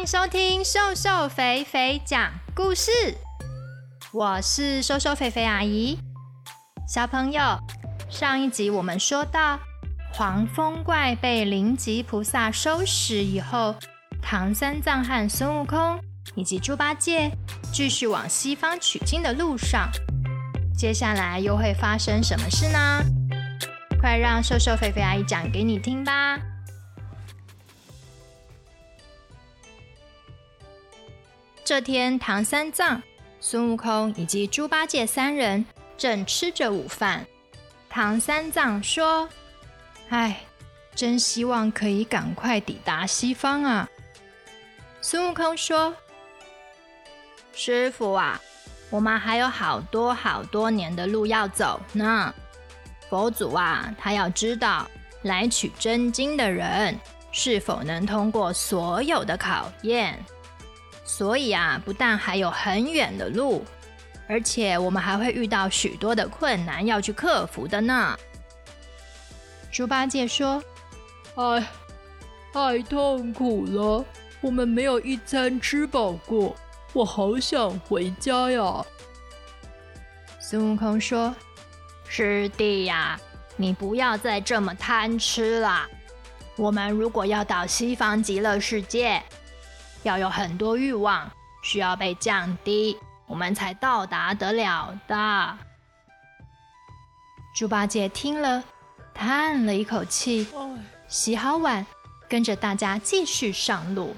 欢迎收听瘦瘦肥肥讲故事，我是瘦瘦肥肥阿姨。小朋友，上一集我们说到，黄风怪被灵吉菩萨收拾以后，唐三藏和孙悟空以及猪八戒继续往西方取经的路上。接下来又会发生什么事呢？快让瘦瘦肥肥阿姨讲给你听吧。这天，唐三藏、孙悟空以及猪八戒三人正吃着午饭。唐三藏说：“哎，真希望可以赶快抵达西方啊！”孙悟空说：“师傅啊，我们还有好多好多年的路要走呢。佛祖啊，他要知道来取真经的人是否能通过所有的考验。”所以啊，不但还有很远的路，而且我们还会遇到许多的困难要去克服的呢。猪八戒说：“哎，太痛苦了，我们没有一餐吃饱过，我好想回家呀。”孙悟空说：“师弟呀，你不要再这么贪吃了。我们如果要到西方极乐世界，”要有很多欲望，需要被降低，我们才到达得了的。猪八戒听了，叹了一口气，洗好碗，跟着大家继续上路。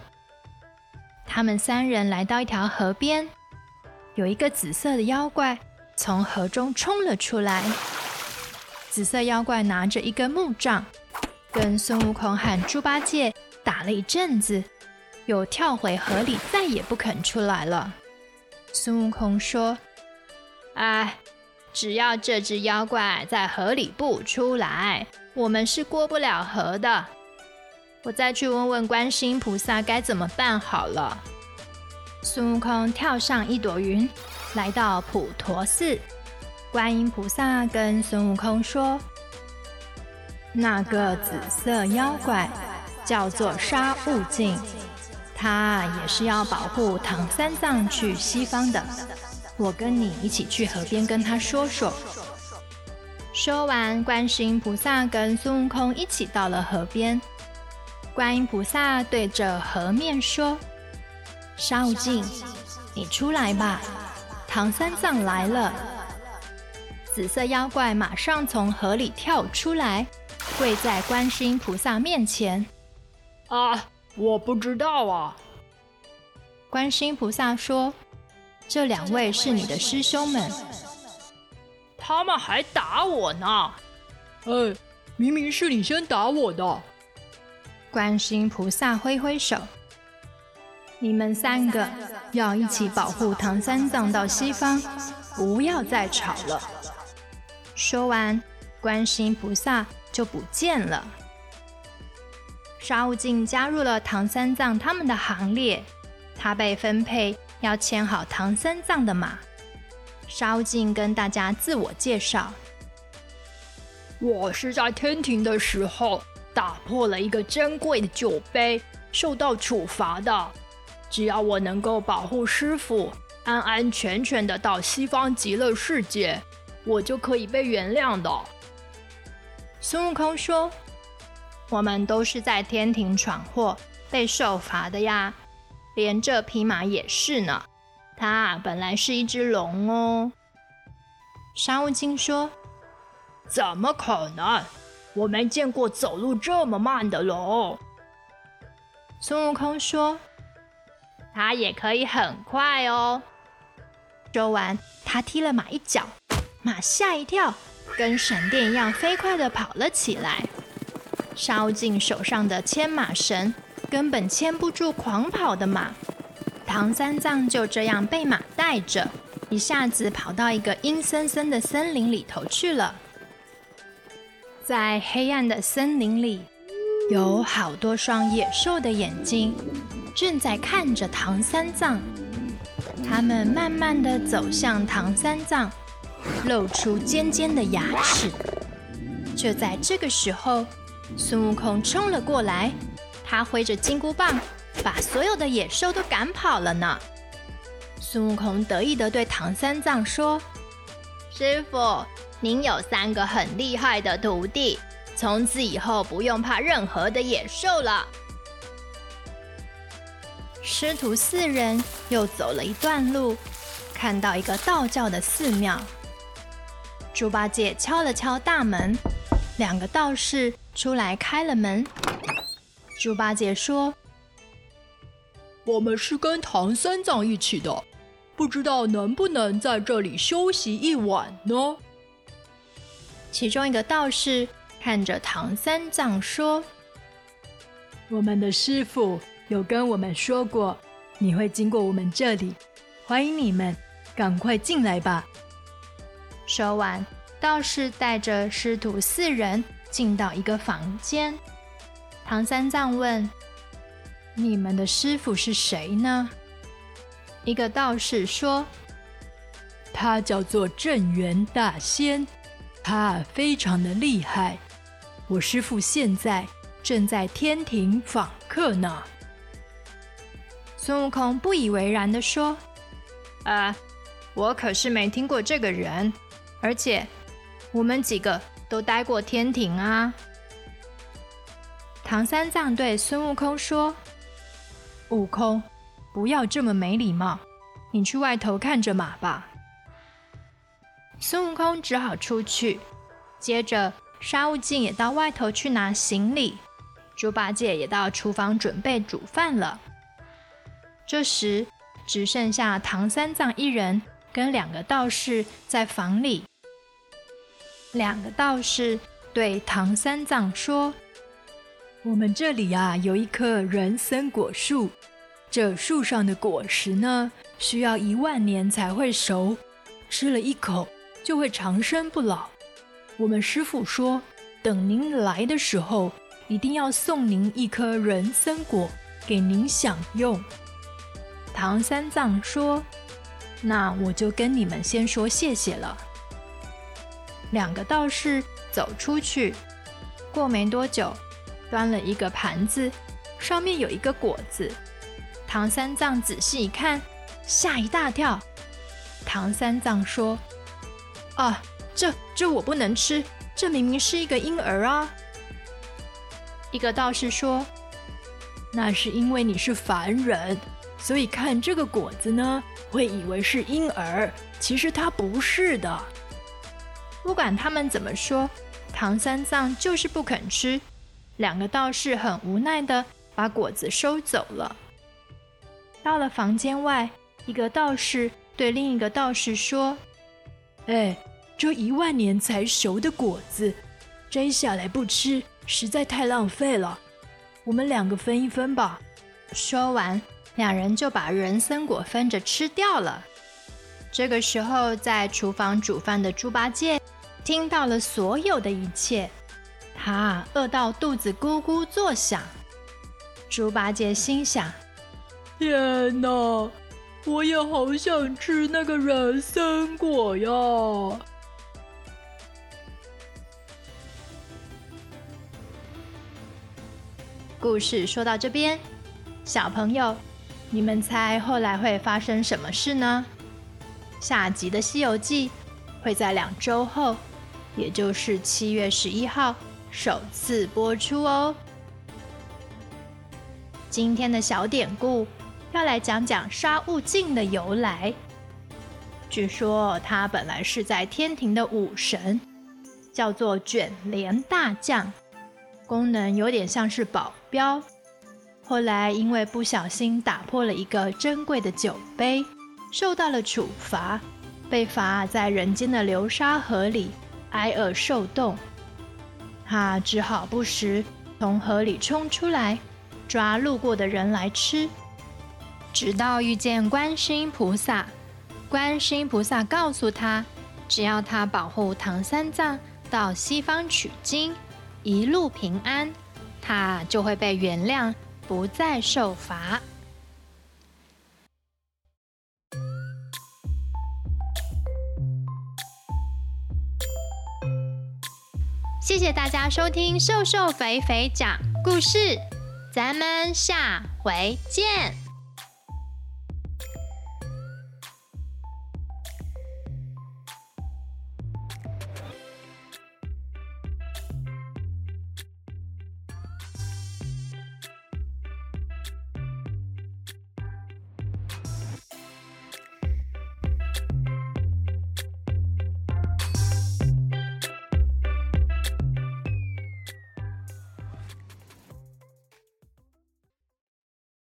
他们三人来到一条河边，有一个紫色的妖怪从河中冲了出来。紫色妖怪拿着一根木杖，跟孙悟空和猪八戒打了一阵子。又跳回河里，再也不肯出来了。孙悟空说：“哎，只要这只妖怪在河里不出来，我们是过不了河的。我再去问问观世音菩萨该怎么办好了。”孙悟空跳上一朵云，来到普陀寺。观音菩萨跟孙悟空说：“那个紫色妖怪叫做沙悟净。”他也是要保护唐三藏去西方的，我跟你一起去河边跟他说说。说完，观世音菩萨跟孙悟空一起到了河边。观音菩萨对着河面说：“沙悟净，你出来吧，唐三藏来了。”紫色妖怪马上从河里跳出来，跪在观世音菩萨面前。啊！我不知道啊。观世音菩萨说：“这两位是你的师兄们，他们还打我呢。哎，明明是你先打我的。”观世音菩萨挥挥手：“你们三个要一起保护唐三藏到西方，不要再吵了。”说完，观世音菩萨就不见了。沙悟净加入了唐三藏他们的行列，他被分配要牵好唐三藏的马。沙悟净跟大家自我介绍：“我是在天庭的时候打破了一个珍贵的酒杯，受到处罚的。只要我能够保护师傅安安全全的到西方极乐世界，我就可以被原谅的。”孙悟空说。我们都是在天庭闯祸被受罚的呀，连这匹马也是呢。它本来是一只龙哦。沙悟净说：“怎么可能？我没见过走路这么慢的龙。”孙悟空说：“它也可以很快哦。”说完，他踢了马一脚，马吓一跳，跟闪电一样飞快地跑了起来。烧尽手上的牵马绳根本牵不住狂跑的马，唐三藏就这样被马带着，一下子跑到一个阴森森的森林里头去了。在黑暗的森林里，有好多双野兽的眼睛正在看着唐三藏，他们慢慢的走向唐三藏，露出尖尖的牙齿。就在这个时候，孙悟空冲了过来，他挥着金箍棒，把所有的野兽都赶跑了呢。孙悟空得意地对唐三藏说：“师傅，您有三个很厉害的徒弟，从此以后不用怕任何的野兽了。”师徒四人又走了一段路，看到一个道教的寺庙。猪八戒敲了敲大门，两个道士出来开了门。猪八戒说：“我们是跟唐三藏一起的，不知道能不能在这里休息一晚呢？”其中一个道士看着唐三藏说：“我们的师傅有跟我们说过，你会经过我们这里，欢迎你们，赶快进来吧。”说完，道士带着师徒四人进到一个房间。唐三藏问：“你们的师傅是谁呢？”一个道士说：“他叫做镇元大仙，他非常的厉害。我师傅现在正在天庭访客呢。”孙悟空不以为然地说：“啊，我可是没听过这个人，而且我们几个都待过天庭啊。”唐三藏对孙悟空说：“悟空，不要这么没礼貌，你去外头看着马吧。”孙悟空只好出去。接着，沙悟净也到外头去拿行李，猪八戒也到厨房准备煮饭了。这时，只剩下唐三藏一人跟两个道士在房里。两个道士对唐三藏说。我们这里啊，有一棵人参果树，这树上的果实呢，需要一万年才会熟，吃了一口就会长生不老。我们师傅说，等您来的时候，一定要送您一颗人参果给您享用。唐三藏说：“那我就跟你们先说谢谢了。”两个道士走出去，过没多久。端了一个盘子，上面有一个果子。唐三藏仔细一看，吓一大跳。唐三藏说：“啊，这这我不能吃，这明明是一个婴儿啊！”一个道士说：“那是因为你是凡人，所以看这个果子呢，会以为是婴儿，其实它不是的。”不管他们怎么说，唐三藏就是不肯吃。两个道士很无奈的把果子收走了。到了房间外，一个道士对另一个道士说：“哎，这一万年才熟的果子，摘下来不吃，实在太浪费了。我们两个分一分吧。”说完，两人就把人参果分着吃掉了。这个时候，在厨房煮饭的猪八戒听到了所有的一切。他饿到肚子咕咕作响，猪八戒心想：“天哪，我也好想吃那个人参果呀！”故事说到这边，小朋友，你们猜后来会发生什么事呢？下集的《西游记》会在两周后，也就是七月十一号。首次播出哦。今天的小典故要来讲讲沙悟净的由来。据说他本来是在天庭的武神，叫做卷帘大将，功能有点像是保镖。后来因为不小心打破了一个珍贵的酒杯，受到了处罚，被罚在人间的流沙河里挨饿受冻。他只好不时从河里冲出来，抓路过的人来吃。直到遇见观世音菩萨，观世音菩萨告诉他，只要他保护唐三藏到西方取经，一路平安，他就会被原谅，不再受罚。谢谢大家收听《瘦瘦肥肥讲故事》，咱们下回见。